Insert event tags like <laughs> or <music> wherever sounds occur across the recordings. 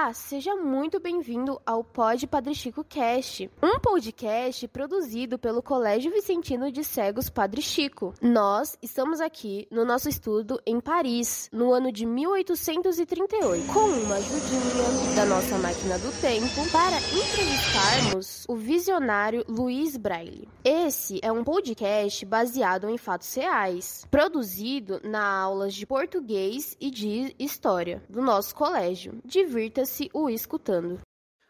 Olá, seja muito bem-vindo ao Pod Padre Chico Cast, um podcast produzido pelo Colégio Vicentino de Cegos Padre Chico. Nós estamos aqui no nosso estudo em Paris, no ano de 1838, com uma ajudinha da nossa máquina do tempo para entrevistarmos o visionário Luiz Braille. Esse é um podcast baseado em fatos reais, produzido na aulas de português e de história do nosso colégio. Divirta-se o escutando.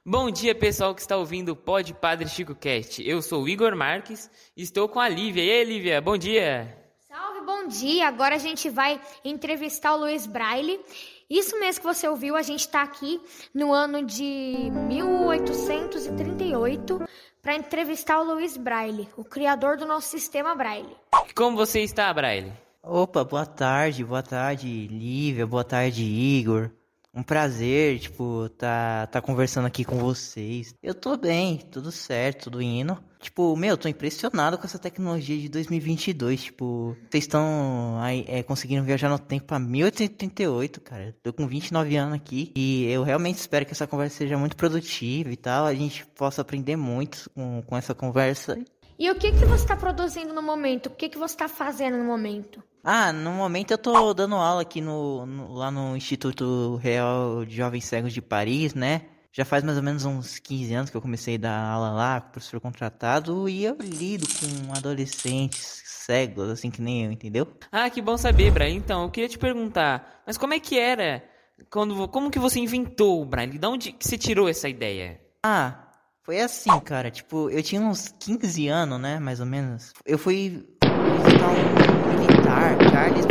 Bom dia, pessoal que está ouvindo o Pod Padre Chico Cast. Eu sou o Igor Marques e estou com a Lívia. E aí, Lívia, bom dia! Salve, bom dia! Agora a gente vai entrevistar o Luiz Braille. Isso mesmo que você ouviu, a gente está aqui no ano de 1838 para entrevistar o Luiz Braille, o criador do nosso sistema Braille. Como você está, Braille? Opa, boa tarde, boa tarde, Lívia, boa tarde, Igor. Um prazer, tipo, tá, tá conversando aqui com vocês. Eu tô bem, tudo certo, tudo indo. Tipo, meu, tô impressionado com essa tecnologia de 2022. Tipo, vocês estão é, conseguindo viajar no tempo pra 1838, cara. Tô com 29 anos aqui e eu realmente espero que essa conversa seja muito produtiva e tal. A gente possa aprender muito com, com essa conversa. E o que, que você está produzindo no momento? O que, que você está fazendo no momento? Ah, no momento eu tô dando aula aqui no, no, lá no Instituto Real de Jovens Cegos de Paris, né? Já faz mais ou menos uns 15 anos que eu comecei a dar aula lá, professor contratado, e eu lido com adolescentes cegos, assim que nem eu, entendeu? Ah, que bom saber, Brian. Então, eu queria te perguntar, mas como é que era? Quando, como que você inventou o Brian? De onde que você tirou essa ideia? Ah, foi assim, cara. Tipo, eu tinha uns 15 anos, né? Mais ou menos. Eu fui visitar um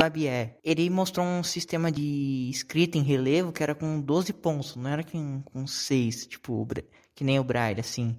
Charles Babier. Ele mostrou um sistema de escrita em relevo que era com 12 pontos, não era com, com 6, tipo, que nem o Braille, assim.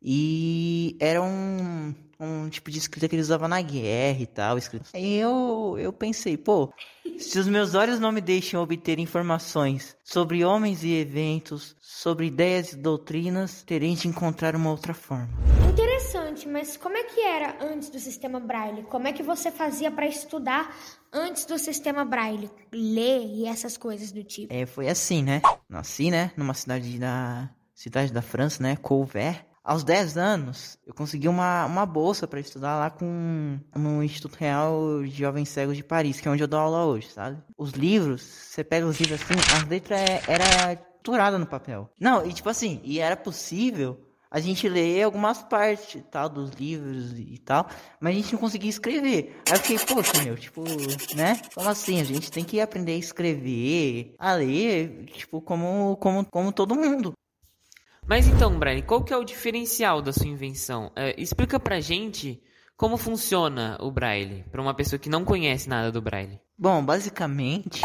E era um, um tipo de escrita que ele usava na guerra e tal. Escrita. Eu, eu pensei, pô, se os meus olhos não me deixam obter informações sobre homens e eventos, sobre ideias e doutrinas, terei de encontrar uma outra forma. Interessante, mas como é que era antes do sistema Braille? Como é que você fazia para estudar antes do sistema Braille? Ler e essas coisas do tipo? É, foi assim, né? Nasci, né, numa cidade da cidade da França, né, Couvert aos 10 anos, eu consegui uma, uma bolsa para estudar lá com no Instituto Real de Jovens Cegos de Paris, que é onde eu dou aula hoje, sabe? Os livros, você pega os livros assim, as letras é, era turada no papel. Não, e tipo assim, e era possível a gente ler algumas partes tal dos livros e tal, mas a gente não conseguia escrever. Aí eu fiquei, poxa, meu, tipo, né? Como assim? A gente tem que aprender a escrever, a ler, tipo, como, como, como todo mundo. Mas então, Brian, qual que é o diferencial da sua invenção? É, explica pra gente como funciona o Braille, para uma pessoa que não conhece nada do Braille. Bom, basicamente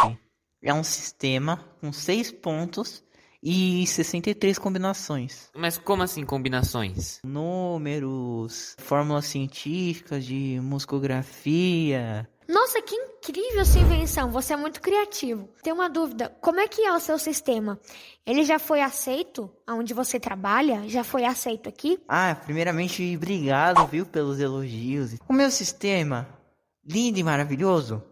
é um sistema com seis pontos e 63 combinações. Mas como assim combinações? Números, fórmulas científicas de muscografia. Nossa, que incrível sua invenção, você é muito criativo. Tenho uma dúvida, como é que é o seu sistema? Ele já foi aceito aonde você trabalha? Já foi aceito aqui? Ah, primeiramente, obrigado, viu, pelos elogios. O meu sistema, lindo e maravilhoso,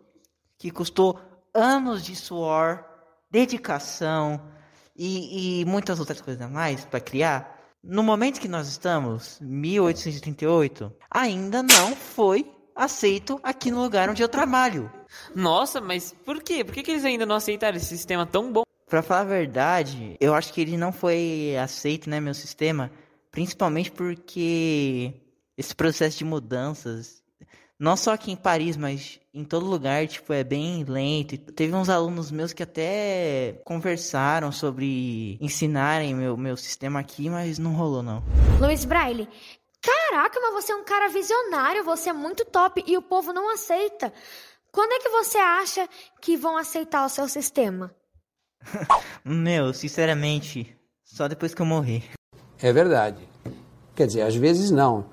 que custou anos de suor, dedicação e, e muitas outras coisas a mais para criar, no momento que nós estamos, 1838, ainda não foi aceito aqui no lugar onde eu trabalho. Nossa, mas por quê? Por que, que eles ainda não aceitaram esse sistema tão bom? Pra falar a verdade, eu acho que ele não foi aceito, né, meu sistema, principalmente porque esse processo de mudanças, não só aqui em Paris, mas em todo lugar, tipo, é bem lento. Teve uns alunos meus que até conversaram sobre ensinarem meu, meu sistema aqui, mas não rolou, não. Luiz Braille, Caraca, mas você é um cara visionário, você é muito top e o povo não aceita. Quando é que você acha que vão aceitar o seu sistema? <laughs> Meu, sinceramente, só depois que eu morrer. É verdade. Quer dizer, às vezes não.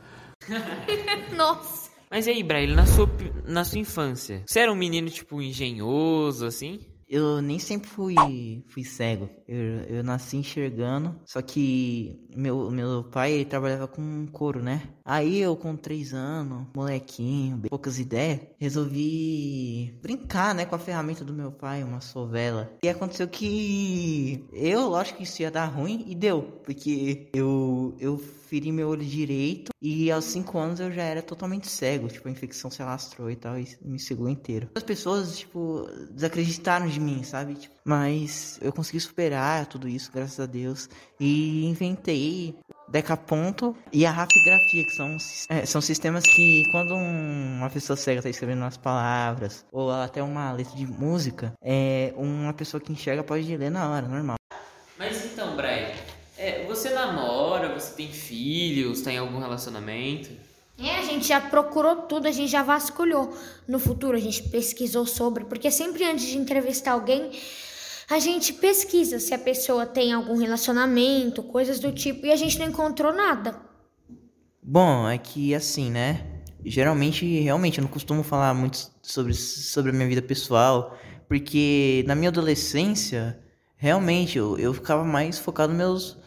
<laughs> Nossa. Mas aí, Braille, na sua, na sua infância, você era um menino, tipo, engenhoso, assim? Eu nem sempre fui, fui cego. Eu, eu nasci enxergando. Só que meu, meu pai ele trabalhava com couro, né? Aí eu, com três anos, molequinho, poucas ideias, resolvi brincar, né, com a ferramenta do meu pai, uma sovela. E aconteceu que eu, lógico que isso ia dar ruim, e deu. Porque eu, eu feri meu olho direito e aos 5 anos eu já era totalmente cego. Tipo, a infecção se alastrou e tal, e me cegou inteiro. As pessoas, tipo, desacreditaram de mim, sabe? Tipo, mas eu consegui superar tudo isso, graças a Deus. E inventei decaponto e a rafigrafia, que são, é, são sistemas que quando um, uma pessoa cega está escrevendo umas palavras, ou até uma letra de música, é, uma pessoa que enxerga pode ler na hora, normal. Mas então, Brian, é, você namora, você tem filhos, está em algum relacionamento? É, a gente já procurou tudo, a gente já vasculhou. No futuro a gente pesquisou sobre, porque sempre antes de entrevistar alguém, a gente pesquisa se a pessoa tem algum relacionamento, coisas do tipo, e a gente não encontrou nada. Bom, é que assim, né? Geralmente, realmente, eu não costumo falar muito sobre, sobre a minha vida pessoal, porque na minha adolescência, realmente, eu, eu ficava mais focado nos meus,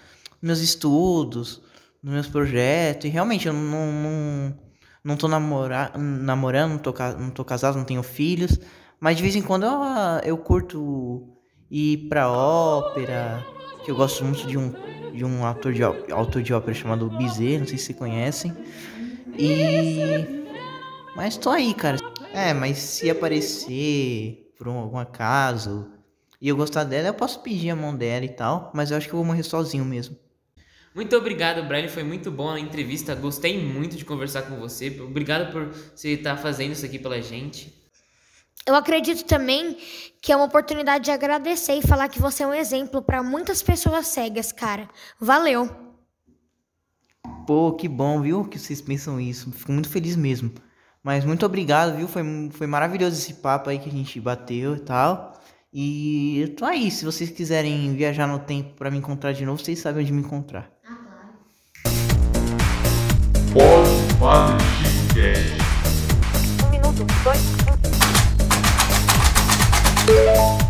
meus estudos, nos meus projetos, e realmente eu não, não, não tô namora, namorando, não tô, não tô casado, não tenho filhos, mas de vez em quando eu, eu curto ir pra ópera, que eu gosto muito de um, de um ator de, autor de ópera chamado Bizet, não sei se vocês conhecem. E. Mas tô aí, cara. É, mas se aparecer por um, algum acaso e eu gostar dela, eu posso pedir a mão dela e tal, mas eu acho que eu vou morrer sozinho mesmo. Muito obrigado, Brian. Foi muito bom a entrevista. Gostei muito de conversar com você. Obrigado por você estar fazendo isso aqui pela gente. Eu acredito também que é uma oportunidade de agradecer e falar que você é um exemplo para muitas pessoas cegas, cara. Valeu! Pô, que bom, viu? Que vocês pensam isso. Fico muito feliz mesmo. Mas muito obrigado, viu? Foi, foi maravilhoso esse papo aí que a gente bateu e tal. E eu tô aí. Se vocês quiserem viajar no tempo para me encontrar de novo, vocês sabem onde me encontrar. Ah, claro. Pode Bye.